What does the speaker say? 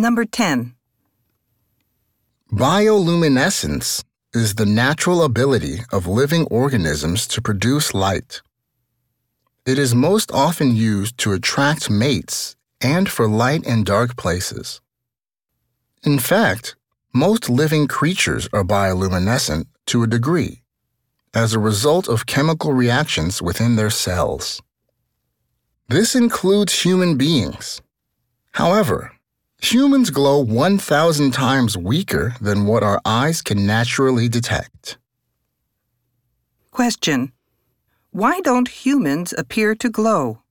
Number 10. Bioluminescence is the natural ability of living organisms to produce light. It is most often used to attract mates and for light in dark places. In fact, most living creatures are bioluminescent to a degree as a result of chemical reactions within their cells. This includes human beings. However, humans glow 1,000 times weaker than what our eyes can naturally detect. Question. Why don't humans appear to glow?